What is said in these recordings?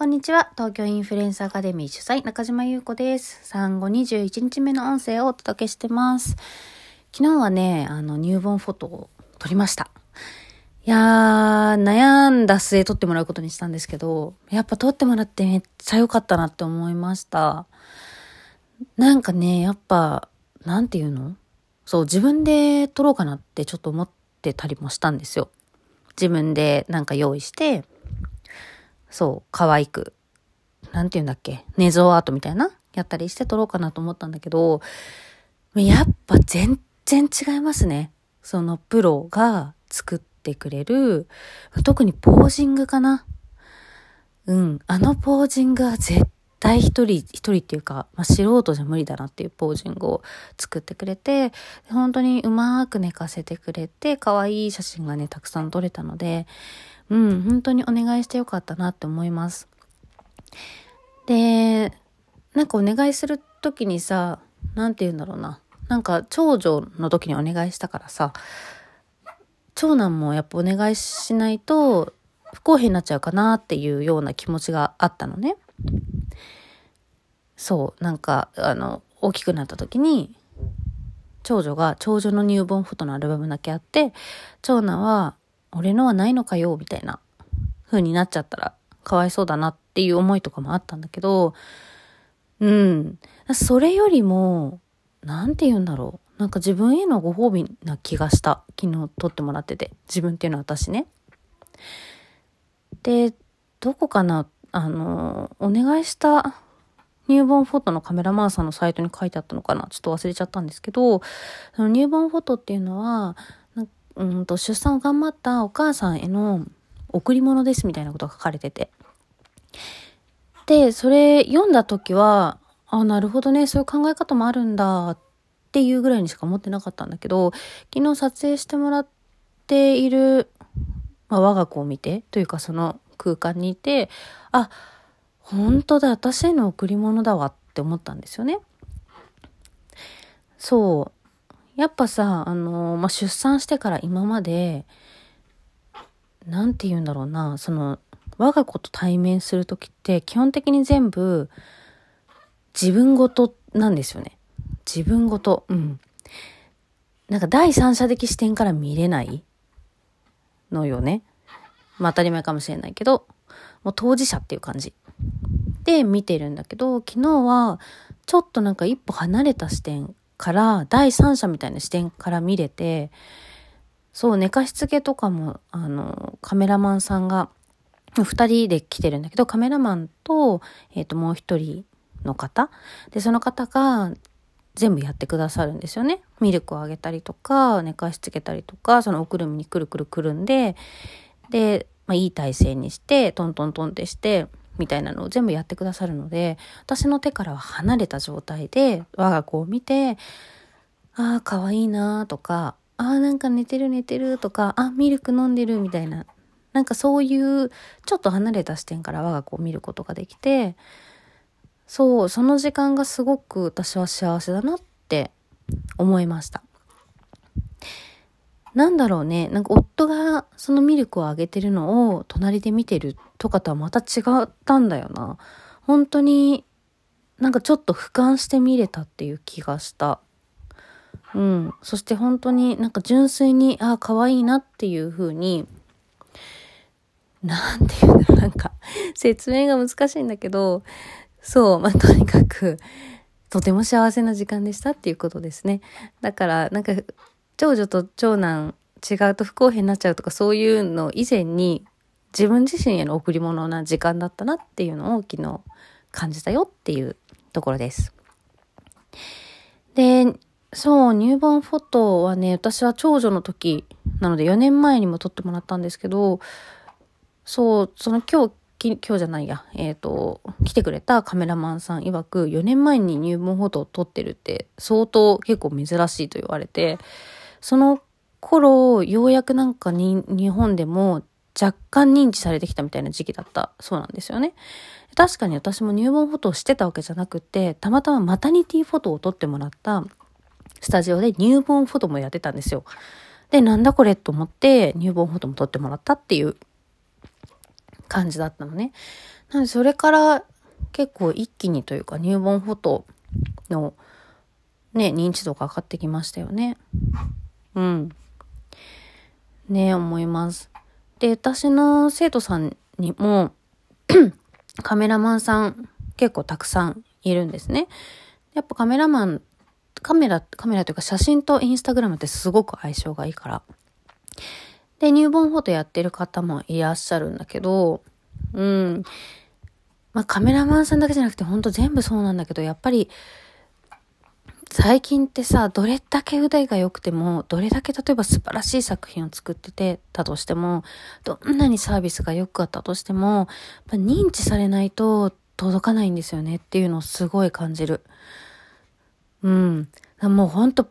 こんにちは。東京インフルエンサーアカデミー主催、中島優子です。産後21日目の音声をお届けしてます。昨日はね、あの、入門フォトを撮りました。いやー、悩んだ末撮ってもらうことにしたんですけど、やっぱ撮ってもらってめっちゃ良かったなって思いました。なんかね、やっぱ、なんていうの？そう、自分で撮ろうかなってちょっと思ってたりもしたんですよ。自分でなんか用意して、そう、可愛く、なんて言うんだっけ、寝相アートみたいなやったりして撮ろうかなと思ったんだけど、やっぱ全然違いますね。そのプロが作ってくれる、特にポージングかな。うん、あのポージングは絶対一人、一人っていうか、まあ、素人じゃ無理だなっていうポージングを作ってくれて、本当にうまく寝かせてくれて、可愛い写真がね、たくさん撮れたので、うん、本当にお願いしてよかったなって思います。で、なんかお願いするときにさ、なんて言うんだろうな。なんか長女の時にお願いしたからさ、長男もやっぱお願いしないと不公平になっちゃうかなっていうような気持ちがあったのね。そう、なんか、あの、大きくなった時に、長女が長女の入門フォトのアルバムだけあって、長男は俺のはないのかよ、みたいな風になっちゃったらかわいそうだなっていう思いとかもあったんだけど、うん。それよりも、なんて言うんだろう。なんか自分へのご褒美な気がした。昨日撮ってもらってて。自分っていうのは私ね。で、どこかなあの、お願いした入門フォトのカメラマンさんのサイトに書いてあったのかなちょっと忘れちゃったんですけど、その入門フォトっていうのは、うんと出産を頑張ったお母さんへの贈り物ですみたいなことが書かれてて。で、それ読んだ時は、あ、なるほどね、そういう考え方もあるんだっていうぐらいにしか思ってなかったんだけど、昨日撮影してもらっている、まあ、我が子を見て、というかその空間にいて、あ、本当だ、私への贈り物だわって思ったんですよね。そう。やっぱさ、あの、まあ、出産してから今まで、なんて言うんだろうな、その、我が子と対面するときって基本的に全部自分ごとなんですよね。自分ごと。うん。なんか第三者的視点から見れないのよね。まあ当たり前かもしれないけど、もう当事者っていう感じ。で見てるんだけど、昨日はちょっとなんか一歩離れた視点から第三者みたいな視点から見れて、そう、寝かしつけとかも、あの、カメラマンさんが、二人で来てるんだけど、カメラマンと、えっ、ー、と、もう一人の方。で、その方が全部やってくださるんですよね。ミルクをあげたりとか、寝かしつけたりとか、そのおくるみにくるくるくるんで、で、まあ、いい体勢にして、トントントンってして、みたいなのを全部やってくださるので、私の手からは離れた状態で、我が子を見て、ああ、かわいいなとか、ああ、なんか寝てる寝てるとか、あ、ミルク飲んでるみたいな、なんかそういうちょっと離れた視点から我が子を見ることができて、そう、その時間がすごく私は幸せだなって思いました。なんだろうね、なんか夫がそのミルクをあげてるのを隣で見てるとかとはまた違ったんだよな。本当になんかちょっと俯瞰して見れたっていう気がした。うん。そして本当になんか純粋に、ああ、可愛いなっていう風に、なんていうんだろう、なんか、説明が難しいんだけど、そう、まあ、とにかく、とても幸せな時間でしたっていうことですね。だから、なんか、長女と長男違うと不公平になっちゃうとか、そういうの以前に、自分自身への贈り物な時間だったなっていうのを昨日感じたよっていうところです。で、そう、入門フォトはね、私は長女の時なので4年前にも撮ってもらったんですけど、そう、その今日、今日じゃないや、えっ、ー、と、来てくれたカメラマンさん曰く、4年前に入門フォトを撮ってるって相当結構珍しいと言われて、その頃、ようやくなんかに日本でも若干認知されてきたみたいな時期だったそうなんですよね。確かに私も入門フォトをしてたわけじゃなくて、たまたまマタニティフォトを撮ってもらったスタジオで入門フォトもやってたんですよ。で、なんだこれと思って入門フォトも撮ってもらったっていう感じだったのね。なんでそれから結構一気にというか入門フォトのね、認知度が上がってきましたよね。うん。ね思います。で、私の生徒さんにも カメラマンさん結構たくさんいるんですね。やっぱカメラマン、カメラ、カメラというか写真とインスタグラムってすごく相性がいいから。で、入門フォトやってる方もいらっしゃるんだけど、うん。まあカメラマンさんだけじゃなくてほんと全部そうなんだけど、やっぱり最近ってさ、どれだけ腕が良くても、どれだけ例えば素晴らしい作品を作っててたとしても、どんなにサービスが良かったとしても、認知されないと届かないんですよねっていうのをすごい感じる。うん。もうほんと、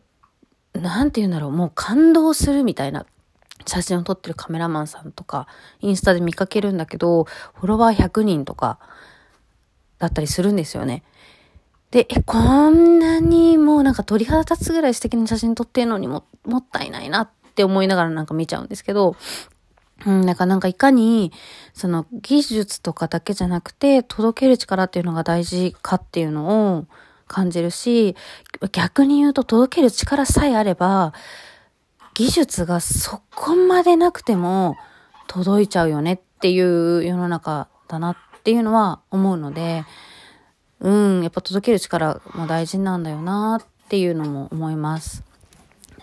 なんて言うんだろう、もう感動するみたいな写真を撮ってるカメラマンさんとか、インスタで見かけるんだけど、フォロワー100人とか、だったりするんですよね。で、え、こんなにもうなんか鳥肌立つぐらい素敵な写真撮ってんのにも、もったいないなって思いながらなんか見ちゃうんですけど、うん、なんかなんかいかに、その技術とかだけじゃなくて、届ける力っていうのが大事かっていうのを感じるし、逆に言うと届ける力さえあれば、技術がそこまでなくても届いちゃうよねっていう世の中だなっていうのは思うので、うん、やっぱ届ける力も大事なんだよなっていうのも思います。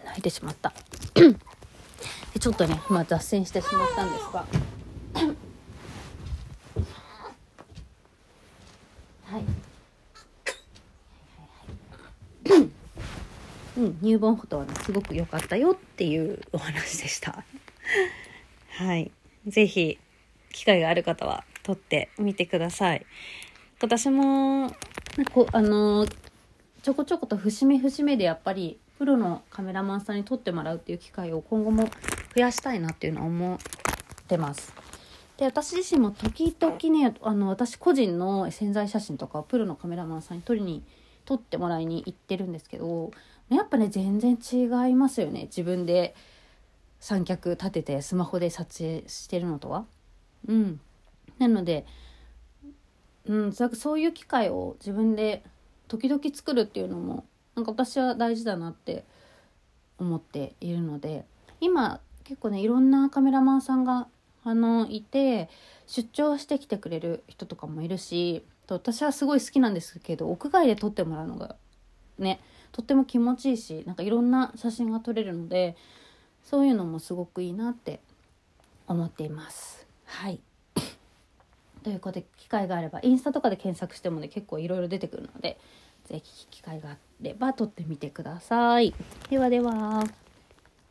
泣いてしまった。でちょっとね、まあ、脱線してしまったんですが。はい。うん、入門フォトはね、すごく良かったよっていうお話でした。はい。ぜひ、機会がある方は撮ってみてください。私もこあのちょこちょこと節目節目でやっぱりプロのカメラマンさんに撮ってもらうっていう機会を今後も増やしたいなっていうのは思ってます。で私自身も時々ねあの私個人の潜在写真とかをプロのカメラマンさんに撮りに撮ってもらいに行ってるんですけどやっぱね全然違いますよね自分で三脚立ててスマホで撮影してるのとは。うん、なのでうん、そういう機会を自分で時々作るっていうのもなんか私は大事だなって思っているので今結構ねいろんなカメラマンさんがあのいて出張してきてくれる人とかもいるし私はすごい好きなんですけど屋外で撮ってもらうのがねとっても気持ちいいしなんかいろんな写真が撮れるのでそういうのもすごくいいなって思っています。はいということで機会があればインスタとかで検索してもね結構いろいろ出てくるので是非機会があれば撮ってみてください。ではでは。